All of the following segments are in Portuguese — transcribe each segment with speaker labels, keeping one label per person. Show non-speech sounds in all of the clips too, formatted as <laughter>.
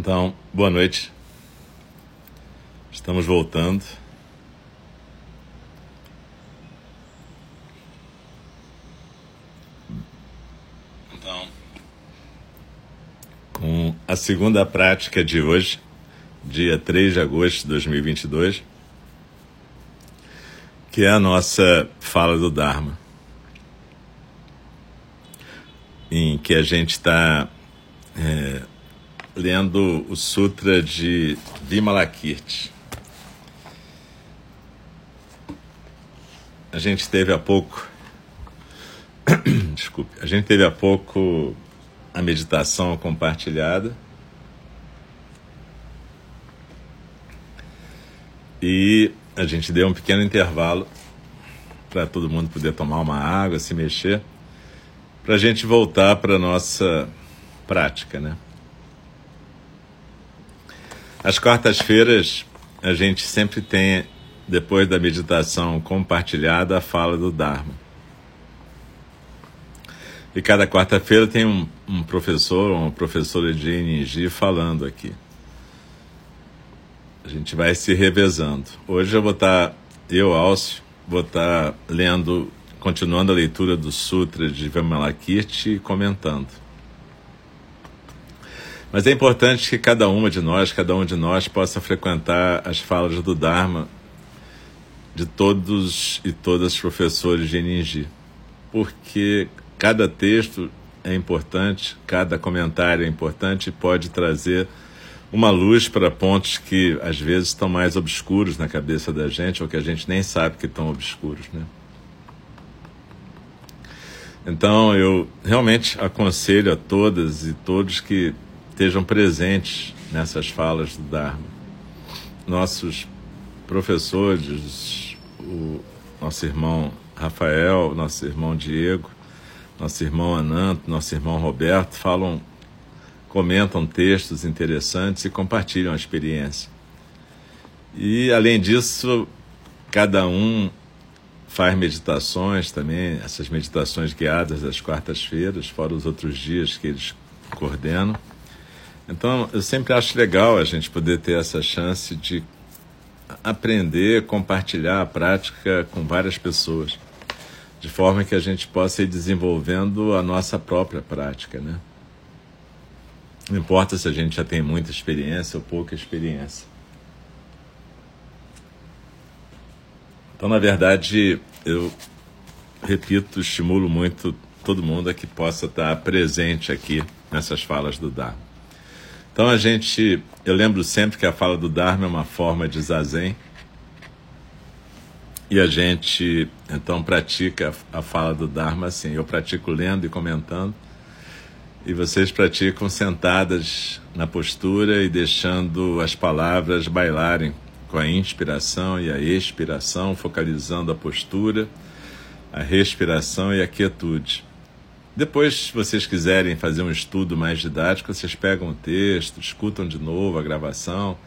Speaker 1: Então, boa noite. Estamos voltando. Então, com a segunda prática de hoje, dia 3 de agosto de 2022, que é a nossa fala do Dharma, em que a gente está é, lendo o Sutra de Vimalakirti. A gente teve há pouco. <coughs> Desculpe. A gente teve há pouco a meditação compartilhada. E a gente deu um pequeno intervalo para todo mundo poder tomar uma água, se mexer, para a gente voltar para a nossa prática, né? As quartas-feiras a gente sempre tem, depois da meditação compartilhada, a fala do Dharma. E cada quarta-feira tem um, um, professor ou uma professora de NG falando aqui. A gente vai se revezando. Hoje eu vou estar, eu, Alcio, vou estar lendo, continuando a leitura do Sutra de Vimalakirti e comentando. Mas é importante que cada uma de nós, cada um de nós, possa frequentar as falas do Dharma de todos e todas os professores de Ninji, porque cada texto é importante, cada comentário é importante e pode trazer uma luz para pontos que às vezes estão mais obscuros na cabeça da gente ou que a gente nem sabe que estão obscuros, né? Então eu realmente aconselho a todas e todos que estejam presentes nessas falas do Dharma. Nossos professores, o nosso irmão Rafael, nosso irmão Diego, nosso irmão Ananto, nosso irmão Roberto falam, comentam textos interessantes e compartilham a experiência. E além disso, cada um faz meditações também, essas meditações guiadas às quartas-feiras, fora os outros dias que eles coordenam. Então, eu sempre acho legal a gente poder ter essa chance de aprender, compartilhar a prática com várias pessoas, de forma que a gente possa ir desenvolvendo a nossa própria prática, né? Não importa se a gente já tem muita experiência ou pouca experiência. Então, na verdade, eu repito, estimulo muito todo mundo a que possa estar presente aqui nessas falas do Dharma. Então a gente, eu lembro sempre que a fala do Dharma é uma forma de zazen. E a gente então pratica a fala do Dharma assim. Eu pratico lendo e comentando. E vocês praticam sentadas na postura e deixando as palavras bailarem com a inspiração e a expiração, focalizando a postura, a respiração e a quietude. Depois, se vocês quiserem fazer um estudo mais didático, vocês pegam o texto, escutam de novo a gravação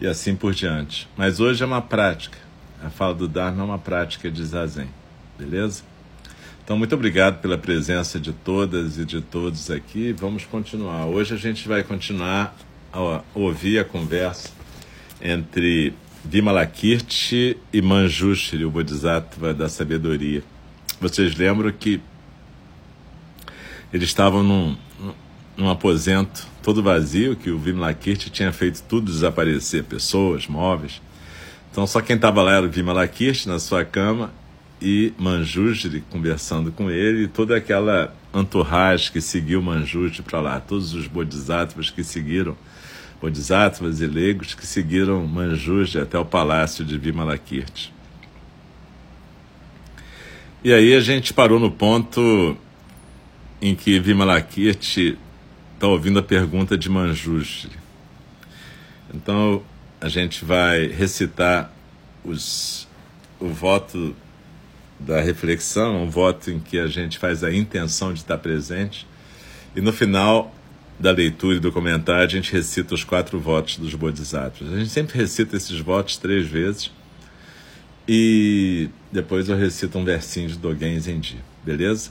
Speaker 1: e assim por diante. Mas hoje é uma prática. A fala do Dharma é uma prática de zazen, beleza? Então, muito obrigado pela presença de todas e de todos aqui. Vamos continuar. Hoje a gente vai continuar a ouvir a conversa entre Vimalakirti e Manjushri, o Bodhisattva da sabedoria. Vocês lembram que eles estavam num, num aposento todo vazio, que o Vimalakirti tinha feito tudo desaparecer, pessoas, móveis. Então só quem estava lá era o Vimalakirti na sua cama e Manjujri conversando com ele e toda aquela entourage que seguiu Manjujri para lá, todos os bodhisattvas que seguiram, bodhisattvas e leigos que seguiram Manjujri até o palácio de Vimalakirti. E aí a gente parou no ponto em que Vimalakirti está ouvindo a pergunta de Manjushri. Então a gente vai recitar os, o voto da reflexão, um voto em que a gente faz a intenção de estar presente, e no final da leitura e do comentário a gente recita os quatro votos dos Bodhisattvas. A gente sempre recita esses votos três vezes e depois eu recito um versinho de Dogen Zenji, beleza?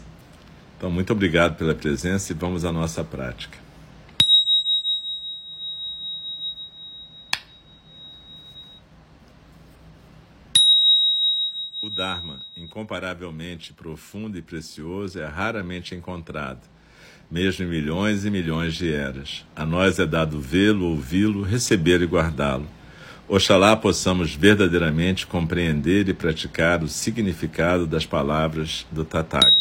Speaker 1: Então, muito obrigado pela presença e vamos à nossa prática. O Dharma, incomparavelmente profundo e precioso, é raramente encontrado, mesmo em milhões e milhões de eras. A nós é dado vê-lo, ouvi-lo, receber e guardá-lo. Oxalá possamos verdadeiramente compreender e praticar o significado das palavras do Tathagata.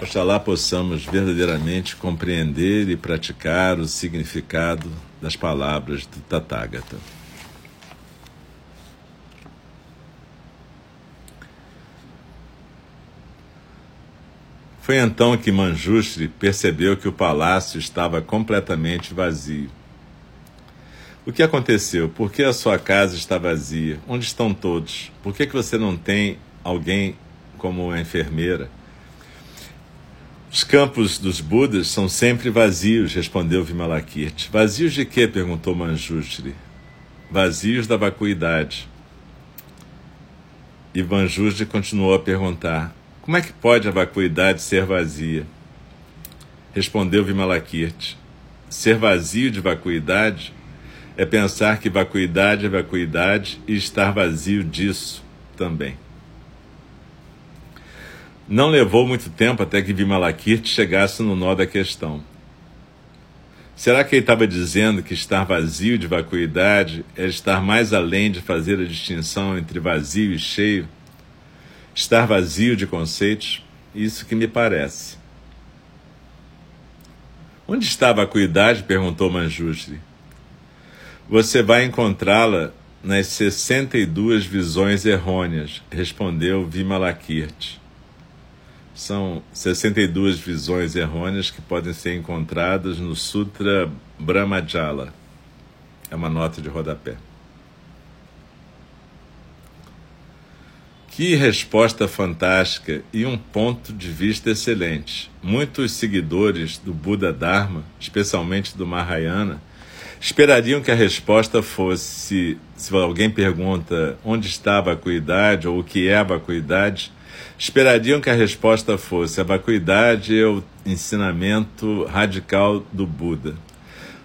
Speaker 1: Oxalá possamos verdadeiramente compreender e praticar o significado das palavras do Tathagata. Foi então que Manjushri percebeu que o palácio estava completamente vazio. O que aconteceu? Por que a sua casa está vazia? Onde estão todos? Por que, que você não tem alguém como enfermeira? Os campos dos Budas são sempre vazios, respondeu Vimalakirti. Vazios de quê? perguntou Manjushri. Vazios da vacuidade. E Manjushri continuou a perguntar: como é que pode a vacuidade ser vazia? Respondeu Vimalakirti: Ser vazio de vacuidade é pensar que vacuidade é vacuidade e estar vazio disso também. Não levou muito tempo até que Vimalakirti chegasse no nó da questão. Será que ele estava dizendo que estar vazio de vacuidade é estar mais além de fazer a distinção entre vazio e cheio? estar vazio de conceitos, isso que me parece. Onde está a vacuidade? perguntou Manjushri. Você vai encontrá-la nas 62 visões errôneas, respondeu Vimalakirti. São 62 visões errôneas que podem ser encontradas no Sutra Brahmajala. É uma nota de rodapé. Que resposta fantástica e um ponto de vista excelente. Muitos seguidores do Buda Dharma, especialmente do Mahayana, esperariam que a resposta fosse: se alguém pergunta onde está a vacuidade ou o que é a vacuidade, esperariam que a resposta fosse: a vacuidade é o ensinamento radical do Buda.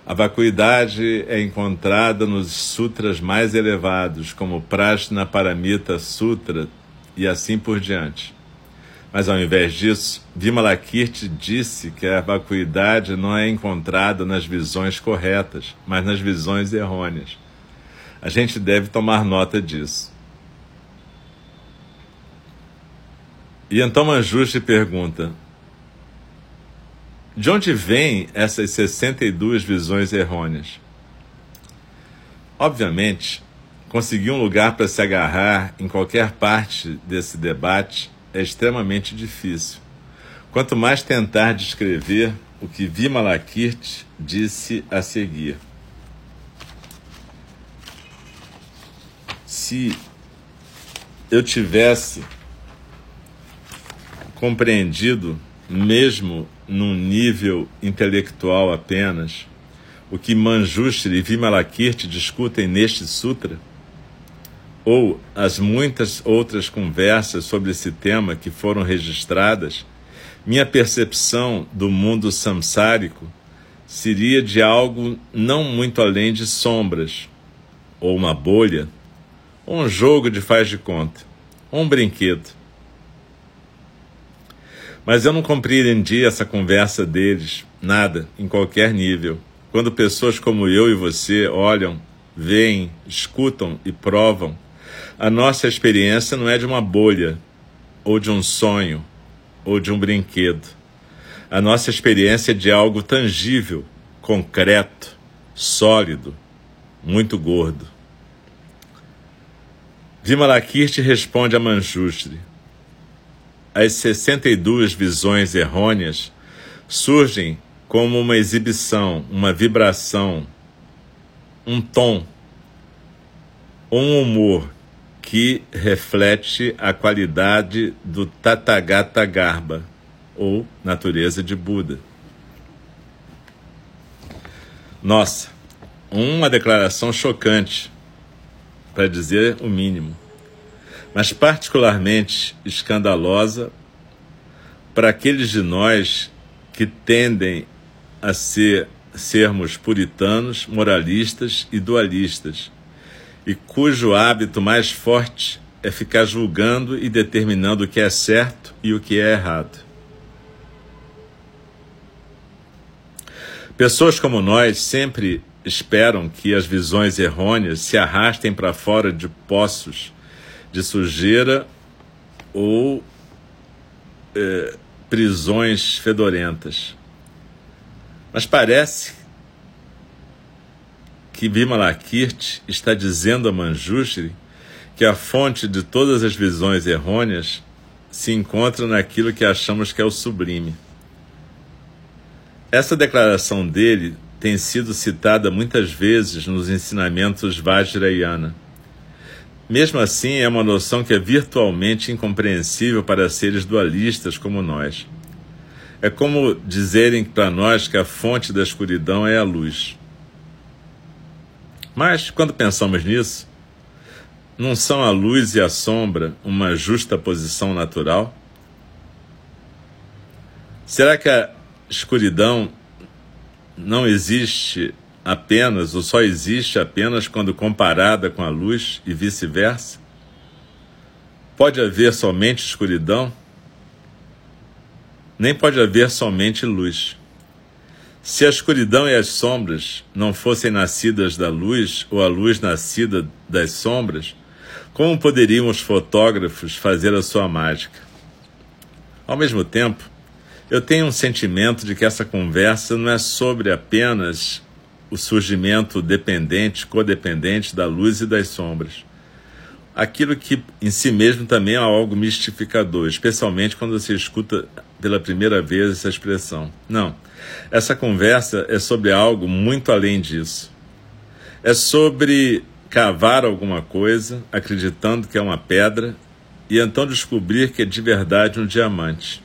Speaker 1: A vacuidade é encontrada nos sutras mais elevados, como Prashna Paramita Sutra e assim por diante. Mas ao invés disso, Vimalakirti disse que a vacuidade não é encontrada nas visões corretas, mas nas visões errôneas. A gente deve tomar nota disso. E então Manjushri pergunta: de onde vêm essas 62 visões errôneas? Obviamente, Conseguir um lugar para se agarrar em qualquer parte desse debate é extremamente difícil. Quanto mais tentar descrever o que Vimalakirti disse a seguir. Se eu tivesse compreendido, mesmo num nível intelectual apenas, o que Manjushri e Vimalakirti discutem neste sutra, ou as muitas outras conversas sobre esse tema que foram registradas, minha percepção do mundo samsárico seria de algo não muito além de sombras, ou uma bolha, ou um jogo de faz de conta, ou um brinquedo. Mas eu não compreendi essa conversa deles, nada, em qualquer nível. Quando pessoas como eu e você olham, veem, escutam e provam a nossa experiência não é de uma bolha, ou de um sonho, ou de um brinquedo. A nossa experiência é de algo tangível, concreto, sólido, muito gordo. Vimalakirti responde a Manjushri. As 62 visões errôneas surgem como uma exibição, uma vibração, um tom, um humor que reflete a qualidade do Tathagata Garba, ou natureza de Buda. Nossa, uma declaração chocante, para dizer o mínimo, mas particularmente escandalosa para aqueles de nós que tendem a ser sermos puritanos, moralistas e dualistas, e cujo hábito mais forte é ficar julgando e determinando o que é certo e o que é errado. Pessoas como nós sempre esperam que as visões errôneas se arrastem para fora de poços de sujeira ou eh, prisões fedorentas. Mas parece que Vimalakirti está dizendo a Manjushri que a fonte de todas as visões errôneas se encontra naquilo que achamos que é o sublime. Essa declaração dele tem sido citada muitas vezes nos ensinamentos Vajrayana. Mesmo assim, é uma noção que é virtualmente incompreensível para seres dualistas como nós. É como dizerem para nós que a fonte da escuridão é a luz. Mas, quando pensamos nisso, não são a luz e a sombra uma justa posição natural? Será que a escuridão não existe apenas, ou só existe apenas quando comparada com a luz e vice-versa? Pode haver somente escuridão? Nem pode haver somente luz. Se a escuridão e as sombras não fossem nascidas da luz, ou a luz nascida das sombras, como poderiam os fotógrafos fazer a sua mágica? Ao mesmo tempo, eu tenho um sentimento de que essa conversa não é sobre apenas o surgimento dependente, codependente da luz e das sombras. Aquilo que em si mesmo também é algo mistificador, especialmente quando você escuta pela primeira vez essa expressão. Não. Essa conversa é sobre algo muito além disso. É sobre cavar alguma coisa, acreditando que é uma pedra, e então descobrir que é de verdade um diamante.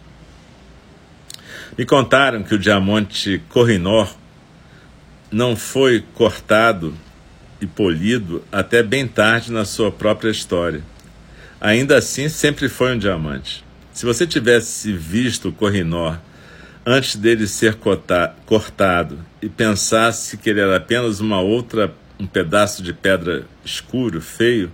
Speaker 1: Me contaram que o diamante Corrinor não foi cortado e polido até bem tarde na sua própria história. Ainda assim, sempre foi um diamante. Se você tivesse visto o Corrinor antes dele ser cortado e pensasse que ele era apenas uma outra um pedaço de pedra escuro, feio,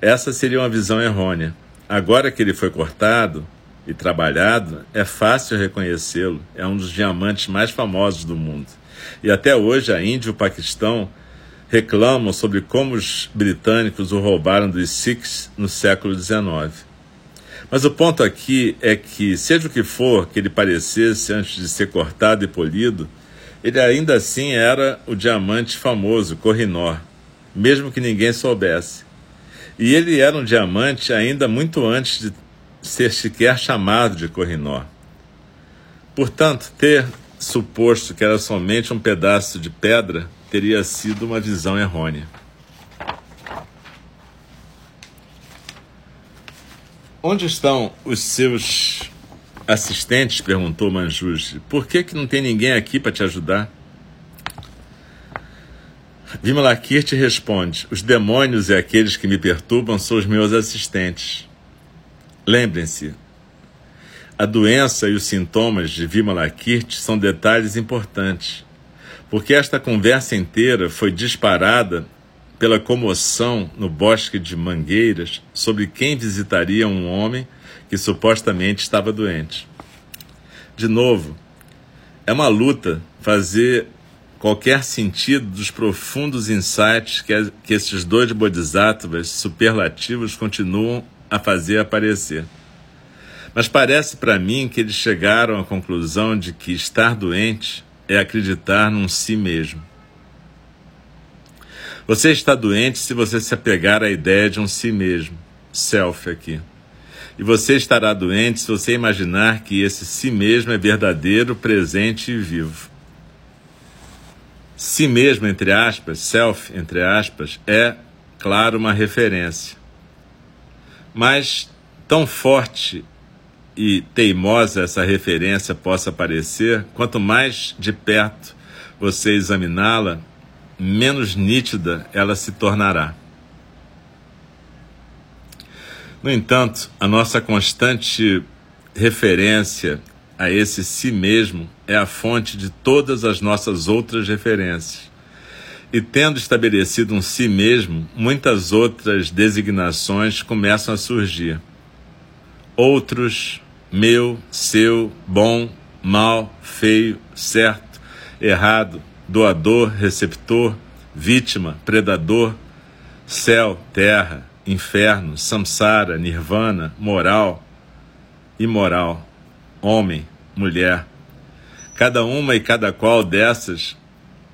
Speaker 1: essa seria uma visão errônea. Agora que ele foi cortado, e trabalhado, é fácil reconhecê-lo. É um dos diamantes mais famosos do mundo. E até hoje a Índia e o Paquistão reclamam sobre como os britânicos o roubaram dos Sikhs no século XIX. Mas o ponto aqui é que, seja o que for que ele parecesse antes de ser cortado e polido, ele ainda assim era o diamante famoso, Corrinor, mesmo que ninguém soubesse. E ele era um diamante ainda muito antes de ser sequer chamado de Corrinó. Portanto, ter suposto que era somente um pedaço de pedra teria sido uma visão errônea. Onde estão os seus assistentes? perguntou Manjuji. Por que, que não tem ninguém aqui para te ajudar? Vimalakirti responde: Os demônios e aqueles que me perturbam são os meus assistentes. Lembrem-se, a doença e os sintomas de Vimalakirti são detalhes importantes, porque esta conversa inteira foi disparada pela comoção no bosque de Mangueiras sobre quem visitaria um homem que supostamente estava doente. De novo, é uma luta fazer qualquer sentido dos profundos insights que, que esses dois bodhisattvas superlativos continuam a fazer aparecer. Mas parece para mim que eles chegaram à conclusão de que estar doente é acreditar num si mesmo. Você está doente se você se apegar à ideia de um si mesmo, self aqui. E você estará doente se você imaginar que esse si mesmo é verdadeiro, presente e vivo. Si mesmo, entre aspas, self, entre aspas, é, claro, uma referência. Mas tão forte e teimosa essa referência possa parecer, quanto mais de perto você examiná-la, menos nítida ela se tornará. No entanto, a nossa constante referência a esse si mesmo é a fonte de todas as nossas outras referências. E tendo estabelecido um si mesmo, muitas outras designações começam a surgir. Outros, meu, seu, bom, mal, feio, certo, errado, doador, receptor, vítima, predador, céu, terra, inferno, samsara, nirvana, moral, imoral, homem, mulher. Cada uma e cada qual dessas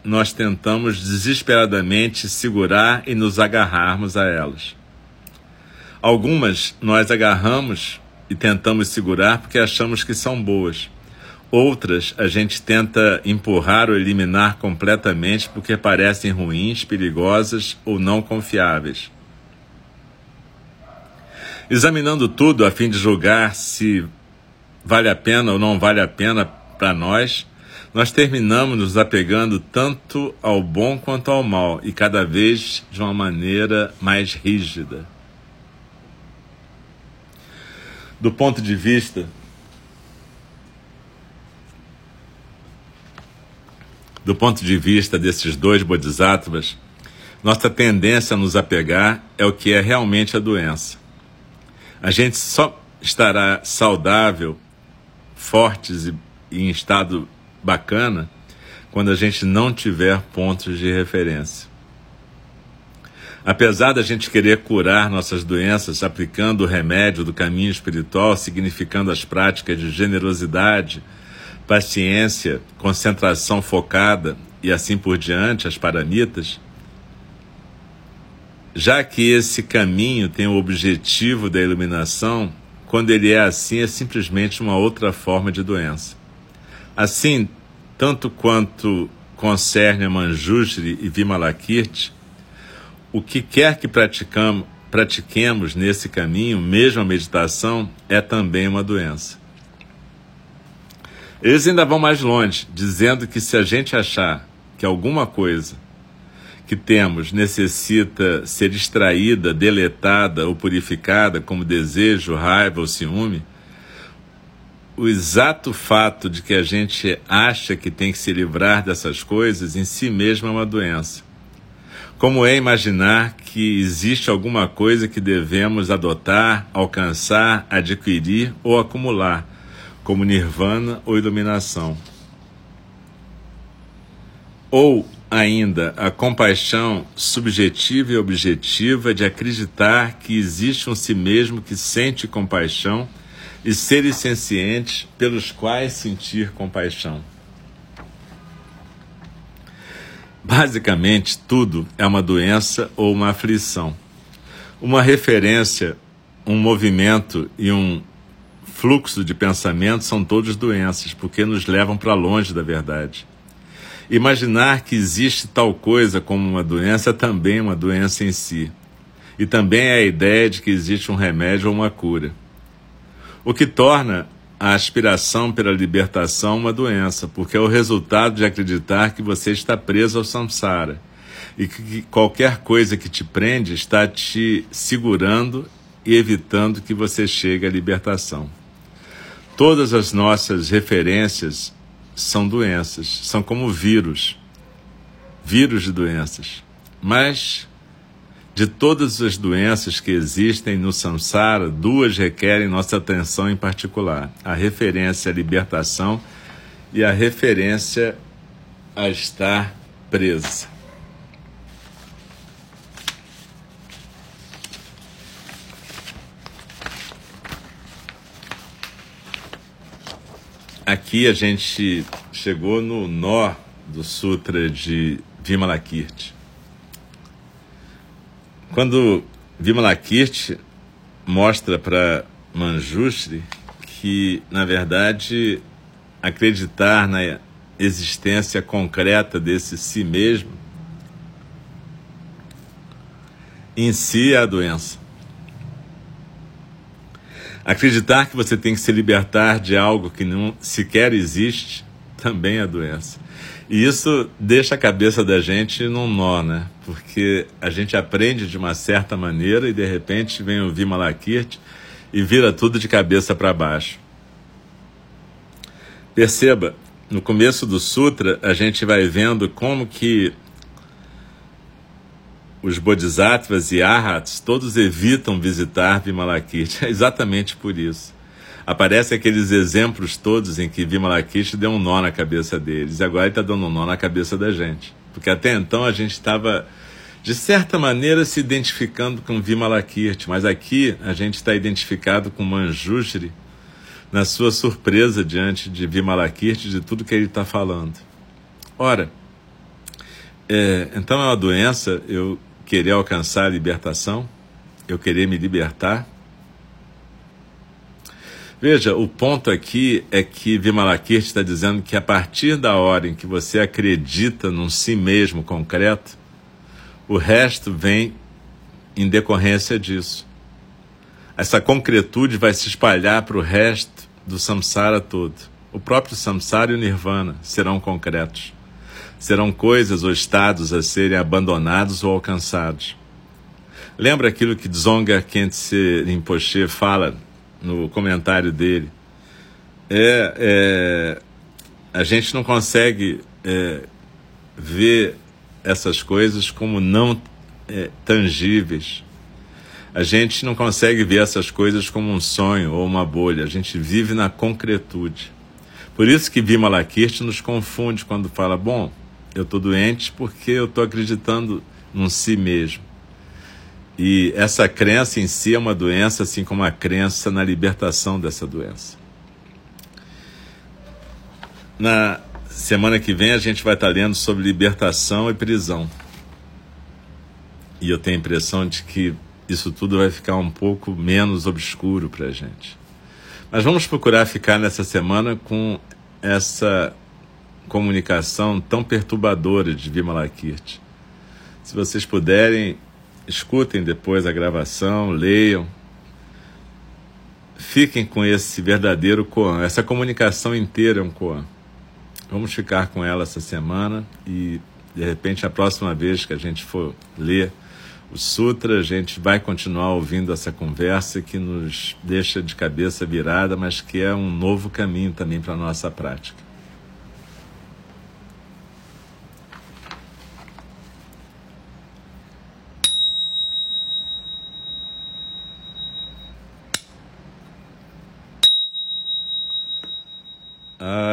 Speaker 1: nós tentamos desesperadamente segurar e nos agarrarmos a elas. Algumas nós agarramos e tentamos segurar porque achamos que são boas. Outras a gente tenta empurrar ou eliminar completamente porque parecem ruins, perigosas ou não confiáveis. Examinando tudo a fim de julgar se vale a pena ou não vale a pena para nós, nós terminamos nos apegando tanto ao bom quanto ao mal e cada vez de uma maneira mais rígida. Do ponto de vista do ponto de vista desses dois bodhisattvas, nossa tendência a nos apegar é o que é realmente a doença. A gente só estará saudável, fortes e, em estado bacana quando a gente não tiver pontos de referência. Apesar da gente querer curar nossas doenças aplicando o remédio do caminho espiritual, significando as práticas de generosidade, paciência, concentração focada e assim por diante, as paramitas, já que esse caminho tem o objetivo da iluminação, quando ele é assim, é simplesmente uma outra forma de doença. Assim, tanto quanto concerne a Manjushri e Vimalakirti, o que quer que pratiquemos nesse caminho, mesmo a meditação, é também uma doença. Eles ainda vão mais longe, dizendo que se a gente achar que alguma coisa que temos necessita ser extraída, deletada ou purificada, como desejo, raiva ou ciúme, o exato fato de que a gente acha que tem que se livrar dessas coisas em si mesmo é uma doença. Como é imaginar que existe alguma coisa que devemos adotar, alcançar, adquirir ou acumular, como nirvana ou iluminação? Ou ainda a compaixão subjetiva e objetiva de acreditar que existe um si mesmo que sente compaixão e seres sencientes pelos quais sentir compaixão. Basicamente, tudo é uma doença ou uma aflição. Uma referência, um movimento e um fluxo de pensamento são todos doenças, porque nos levam para longe da verdade. Imaginar que existe tal coisa como uma doença é também uma doença em si. E também é a ideia de que existe um remédio ou uma cura. O que torna a aspiração pela libertação uma doença, porque é o resultado de acreditar que você está preso ao samsara e que qualquer coisa que te prende está te segurando e evitando que você chegue à libertação. Todas as nossas referências são doenças, são como vírus, vírus de doenças. Mas de todas as doenças que existem no samsara, duas requerem nossa atenção em particular: a referência à libertação e a referência a estar presa. Aqui a gente chegou no nó do Sutra de Vimalakirti. Quando Vimalakirti mostra para Manjushri que, na verdade, acreditar na existência concreta desse si mesmo em si é a doença. Acreditar que você tem que se libertar de algo que não sequer existe também é doença. E isso deixa a cabeça da gente num nó, né? Porque a gente aprende de uma certa maneira e de repente vem o Vimalakirti e vira tudo de cabeça para baixo. Perceba, no começo do sutra a gente vai vendo como que os bodhisattvas e arhats todos evitam visitar Vimalakirti. <laughs> É exatamente por isso. Aparecem aqueles exemplos todos em que Vimalakirti deu um nó na cabeça deles. E agora ele está dando um nó na cabeça da gente. Porque até então a gente estava, de certa maneira, se identificando com Vimalakirti. Mas aqui a gente está identificado com Manjushri na sua surpresa diante de Vimalakirti, de tudo que ele está falando. Ora, é, então é uma doença eu querer alcançar a libertação, eu querer me libertar Veja, o ponto aqui é que Vimalakirti está dizendo que a partir da hora em que você acredita num si mesmo concreto, o resto vem em decorrência disso. Essa concretude vai se espalhar para o resto do samsara todo. O próprio samsara e o nirvana serão concretos. Serão coisas ou estados a serem abandonados ou alcançados. Lembra aquilo que Dzonga Khyentse Rinpoche fala no comentário dele. É, é, a gente não consegue é, ver essas coisas como não é, tangíveis. A gente não consegue ver essas coisas como um sonho ou uma bolha. A gente vive na concretude. Por isso que Vimalakirti nos confunde quando fala: bom, eu estou doente porque eu estou acreditando num si mesmo. E essa crença em si é uma doença, assim como a crença na libertação dessa doença. Na semana que vem a gente vai estar lendo sobre libertação e prisão. E eu tenho a impressão de que isso tudo vai ficar um pouco menos obscuro para a gente. Mas vamos procurar ficar nessa semana com essa comunicação tão perturbadora de Vimalakirti. Se vocês puderem, escutem depois a gravação, leiam. Fiquem com esse verdadeiro Koan. Essa comunicação inteira é um Koan. Vamos ficar com ela essa semana e, de repente, a próxima vez que a gente for ler o Sutra, a gente vai continuar ouvindo essa conversa que nos deixa de cabeça virada, mas que é um novo caminho também para a nossa prática.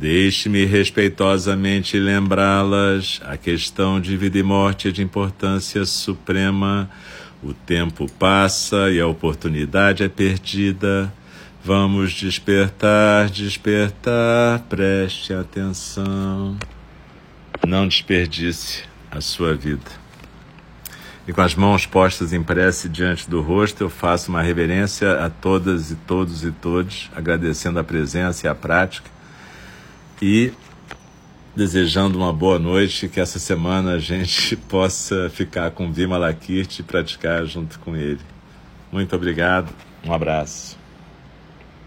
Speaker 1: Deixe-me respeitosamente lembrá-las. A questão de vida e morte é de importância suprema. O tempo passa e a oportunidade é perdida. Vamos despertar, despertar, preste atenção. Não desperdice a sua vida. E com as mãos postas em prece diante do rosto, eu faço uma reverência a todas e todos e todos, agradecendo a presença e a prática e desejando uma boa noite, que essa semana a gente <laughs> possa ficar com Vima Lakirti e praticar junto com ele. Muito obrigado, um abraço.